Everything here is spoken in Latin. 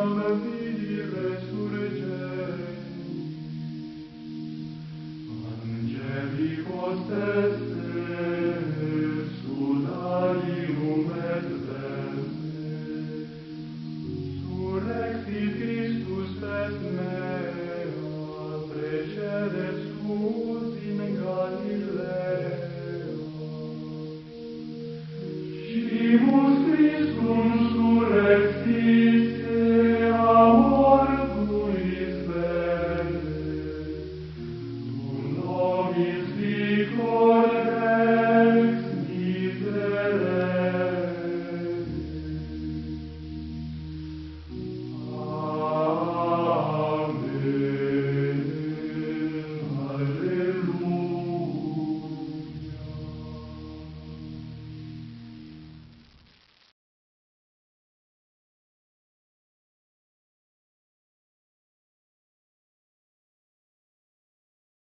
Angeli